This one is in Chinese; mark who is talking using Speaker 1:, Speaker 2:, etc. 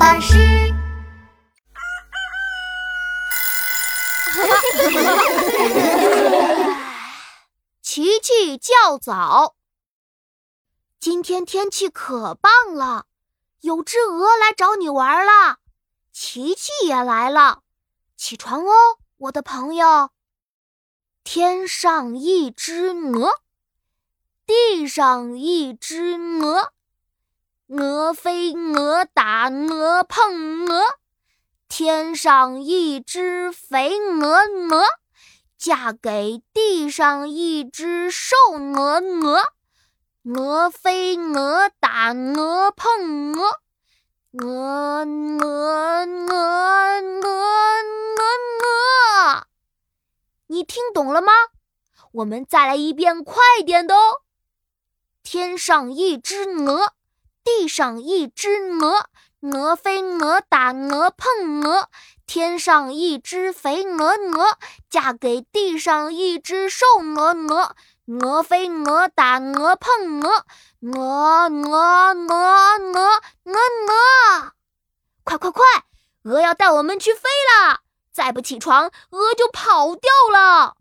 Speaker 1: 巴士。
Speaker 2: 琪琪较早。今天天气可棒了，有只鹅来找你玩了，琪琪也来了。起床哦，我的朋友。天上一只鹅，地上一只鹅，鹅飞鹅打鹅碰鹅，天上一只肥鹅鹅，嫁给地上一只瘦鹅鹅，鹅飞鹅打鹅碰鹅，鹅鹅鹅鹅鹅。你听懂了吗？我们再来一遍快点的哦！天上一只鹅，地上一只鹅，鹅飞鹅打鹅碰鹅，天上一只肥鹅鹅，嫁给地上一只瘦鹅鹅，鹅飞鹅打鹅碰鹅，鹅鹅鹅鹅鹅鹅，快快快，鹅要带我们去飞啦！再不起床，鹅就跑掉了。